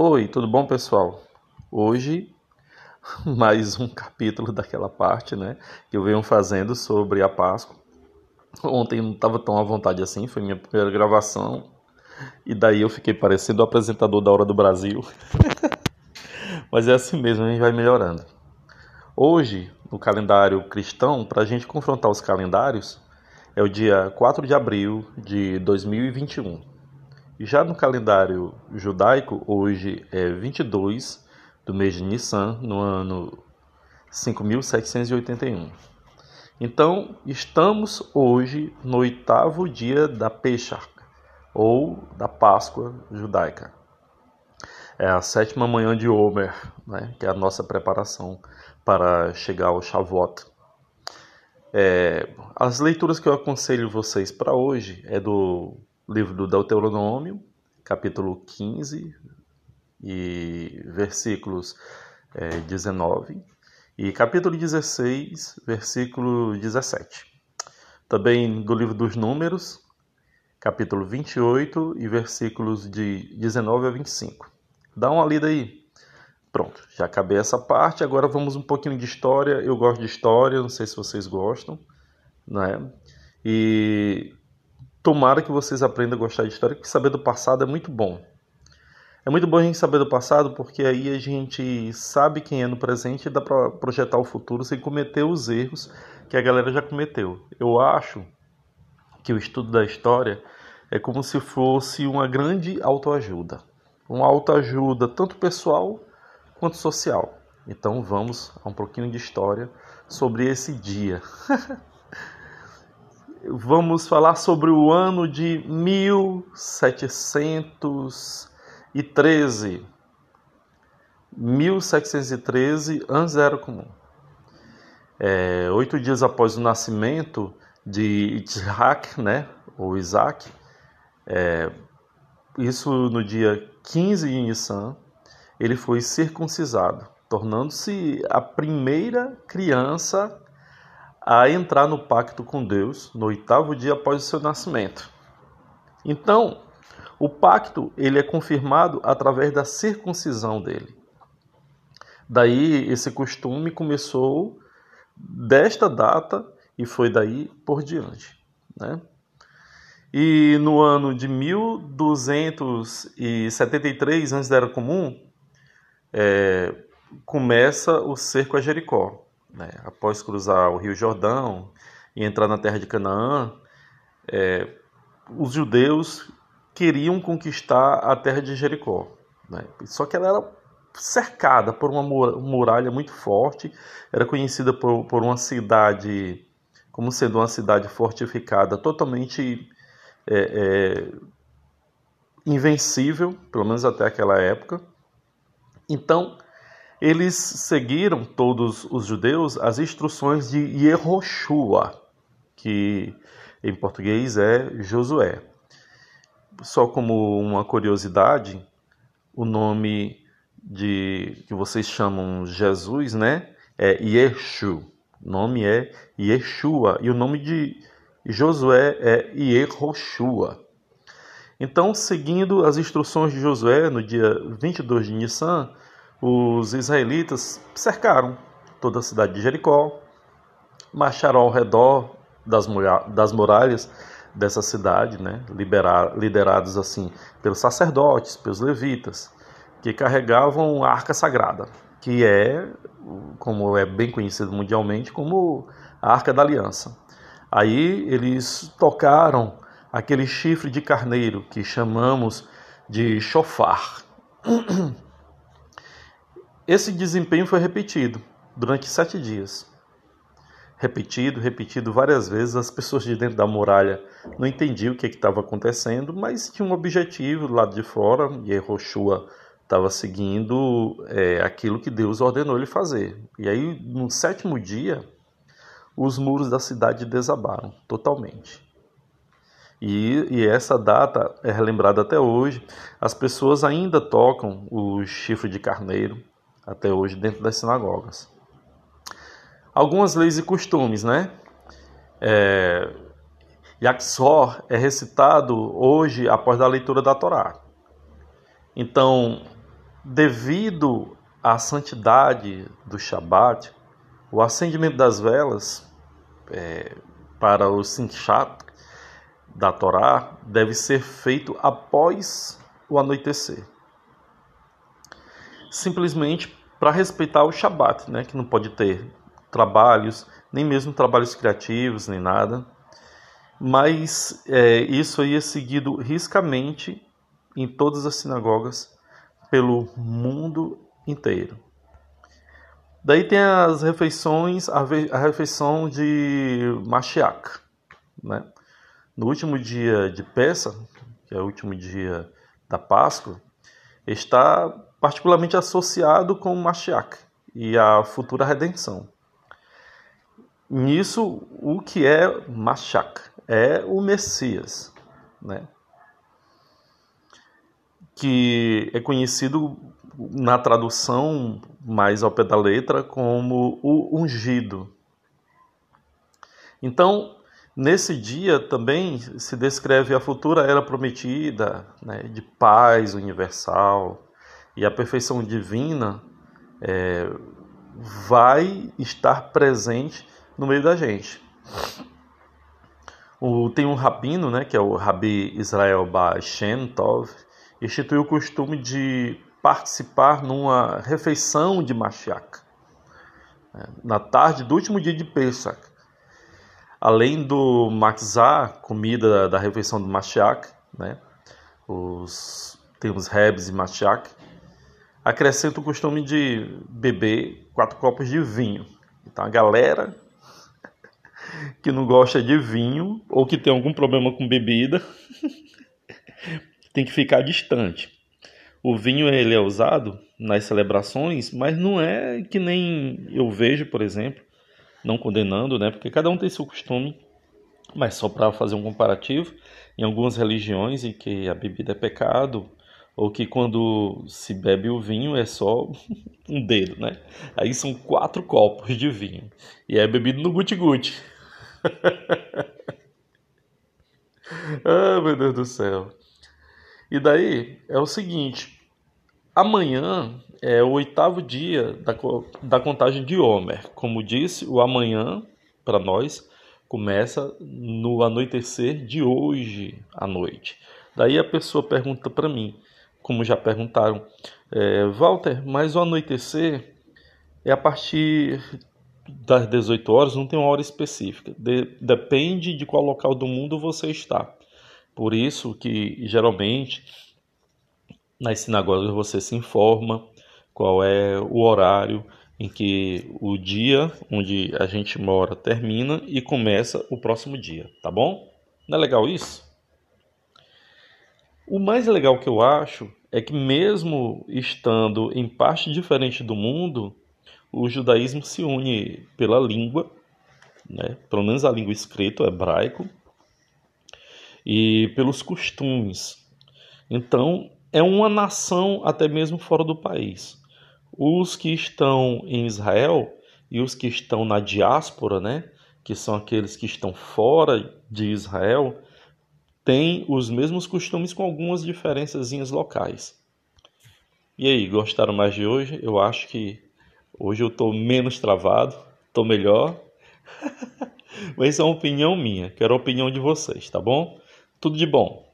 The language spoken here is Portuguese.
Oi, tudo bom, pessoal? Hoje, mais um capítulo daquela parte, né, que eu venho fazendo sobre a Páscoa. Ontem não estava tão à vontade assim, foi minha primeira gravação, e daí eu fiquei parecendo o apresentador da Hora do Brasil. Mas é assim mesmo, a gente vai melhorando. Hoje, no calendário cristão, para a gente confrontar os calendários, é o dia 4 de abril de 2021. Já no calendário judaico, hoje é 22 do mês de Nissan, no ano 5781. Então, estamos hoje no oitavo dia da Pesach, ou da Páscoa judaica. É a sétima manhã de Omer, né, que é a nossa preparação para chegar ao Shavuot. É, as leituras que eu aconselho vocês para hoje é do livro do Deuteronômio, capítulo 15 e versículos é, 19, e capítulo 16, versículo 17. Também do livro dos Números, capítulo 28 e versículos de 19 a 25. Dá uma lida aí. Pronto, já acabei essa parte. Agora vamos um pouquinho de história. Eu gosto de história, não sei se vocês gostam, né? E tomara que vocês aprendam a gostar de história, porque saber do passado é muito bom. É muito bom a gente saber do passado, porque aí a gente sabe quem é no presente e dá para projetar o futuro sem cometer os erros que a galera já cometeu. Eu acho que o estudo da história é como se fosse uma grande autoajuda. Uma autoajuda tanto pessoal quanto social. Então vamos a um pouquinho de história sobre esse dia. vamos falar sobre o ano de 1713. 1713, antes era comum. É, oito dias após o nascimento de Isaac, né, ou Isaac, é, isso no dia 15 de Nissan, ele foi circuncisado, tornando-se a primeira criança a entrar no pacto com Deus no oitavo dia após o seu nascimento. Então, o pacto ele é confirmado através da circuncisão dele. Daí esse costume começou desta data e foi daí por diante, né? E no ano de 1273 antes da era comum, é, começa o cerco a Jericó. Né? Após cruzar o Rio Jordão e entrar na terra de Canaã, é, os judeus queriam conquistar a terra de Jericó. Né? Só que ela era cercada por uma muralha muito forte, era conhecida por, por uma cidade como sendo uma cidade fortificada, totalmente é, é, invencível, pelo menos até aquela época. Então, eles seguiram, todos os judeus, as instruções de Yehoshua, que em português é Josué. Só como uma curiosidade, o nome de que vocês chamam Jesus, né, é Yeshu. O nome é Yeshua e o nome de Josué é Yehoshua. Então, seguindo as instruções de Josué, no dia 22 de Nissan, os israelitas cercaram toda a cidade de Jericó, marcharam ao redor das, muralhas dessa cidade, né, liderados assim pelos sacerdotes, pelos levitas, que carregavam a arca sagrada, que é, como é bem conhecido mundialmente, como a arca da aliança. Aí eles tocaram aquele chifre de carneiro que chamamos de chofar. Esse desempenho foi repetido durante sete dias. Repetido, repetido várias vezes. As pessoas de dentro da muralha não entendiam o que estava acontecendo, mas tinha um objetivo do lado de fora e Yehoshua estava seguindo é, aquilo que Deus ordenou ele fazer. E aí, no sétimo dia, os muros da cidade desabaram totalmente. E, e, essa data é relembrada até hoje. As pessoas ainda tocam o chifre de carneiro até hoje dentro das sinagogas. Algumas leis e costumes, né? É, Yaksor é recitado hoje após a leitura da Torá. Então, devido à santidade do Shabat, o acendimento das velas é, para o Sinchat da Torá deve ser feito após o anoitecer. Simplesmente para respeitar o Shabat, né, que não pode ter trabalhos, nem mesmo trabalhos criativos, nem nada. Mas é, isso aí é seguido riscamente em todas as sinagogas pelo mundo inteiro. Daí tem as refeições, a, refeição de Mashiach, né? No último dia de Pessa, que é o último dia da Páscoa, está particularmente associado com Mashiach e a futura redenção. Nisso, o que é Mashiach? É o Messias, né? que é conhecido na tradução mais ao pé da letra como o ungido. Então, nesse dia também se descreve a futura era prometida né, de paz universal e a perfeição divina é, vai estar presente no meio da gente. O, tem um rabino, né, que é o Rabi Israel Ba Shem Tov, instituiu o costume de participar numa refeição de Mashiach, né, na tarde do último dia de Pesach. Além do matzah, comida da refeição do Mashiach, né, os, temos rebs e Mashiach, acrescenta o costume de beber quatro copos de vinho. Então a galera que não gosta de vinho ou que tem algum problema com bebida tem que ficar distante. O vinho ele é usado nas celebrações, mas não é que nem eu vejo, por exemplo, não condenando, né? Porque cada um tem seu costume, mas só para fazer um comparativo, em algumas religiões em que a bebida é pecado, ou que quando se bebe o vinho é só um dedo, né? Aí são quatro copos de vinho e é bebido no guti-guti. ah, meu Deus do céu. E daí é o seguinte: amanhã é o oitavo dia da, da contagem de Homer. Como disse, o amanhã, para nós, começa no anoitecer de hoje à noite. Daí a pessoa pergunta para mim, como já perguntaram, é, Walter, mas o anoitecer é a partir das 18 horas, não tem uma hora específica. De, depende de qual local do mundo você está. Por isso que geralmente nas sinagogas você se informa qual é o horário em que o dia onde a gente mora termina e começa o próximo dia, tá bom? Não é legal isso? O mais legal que eu acho é que mesmo estando em parte diferente do mundo, o judaísmo se une pela língua, né? pelo menos a língua escrita, o hebraico, e pelos costumes. Então, é uma nação até mesmo fora do país. Os que estão em Israel e os que estão na diáspora, né, que são aqueles que estão fora de Israel, têm os mesmos costumes com algumas diferenças locais. E aí, gostaram mais de hoje? Eu acho que hoje eu estou menos travado, estou melhor. Mas isso é uma opinião minha, quero a opinião de vocês, tá bom? Tudo de bom.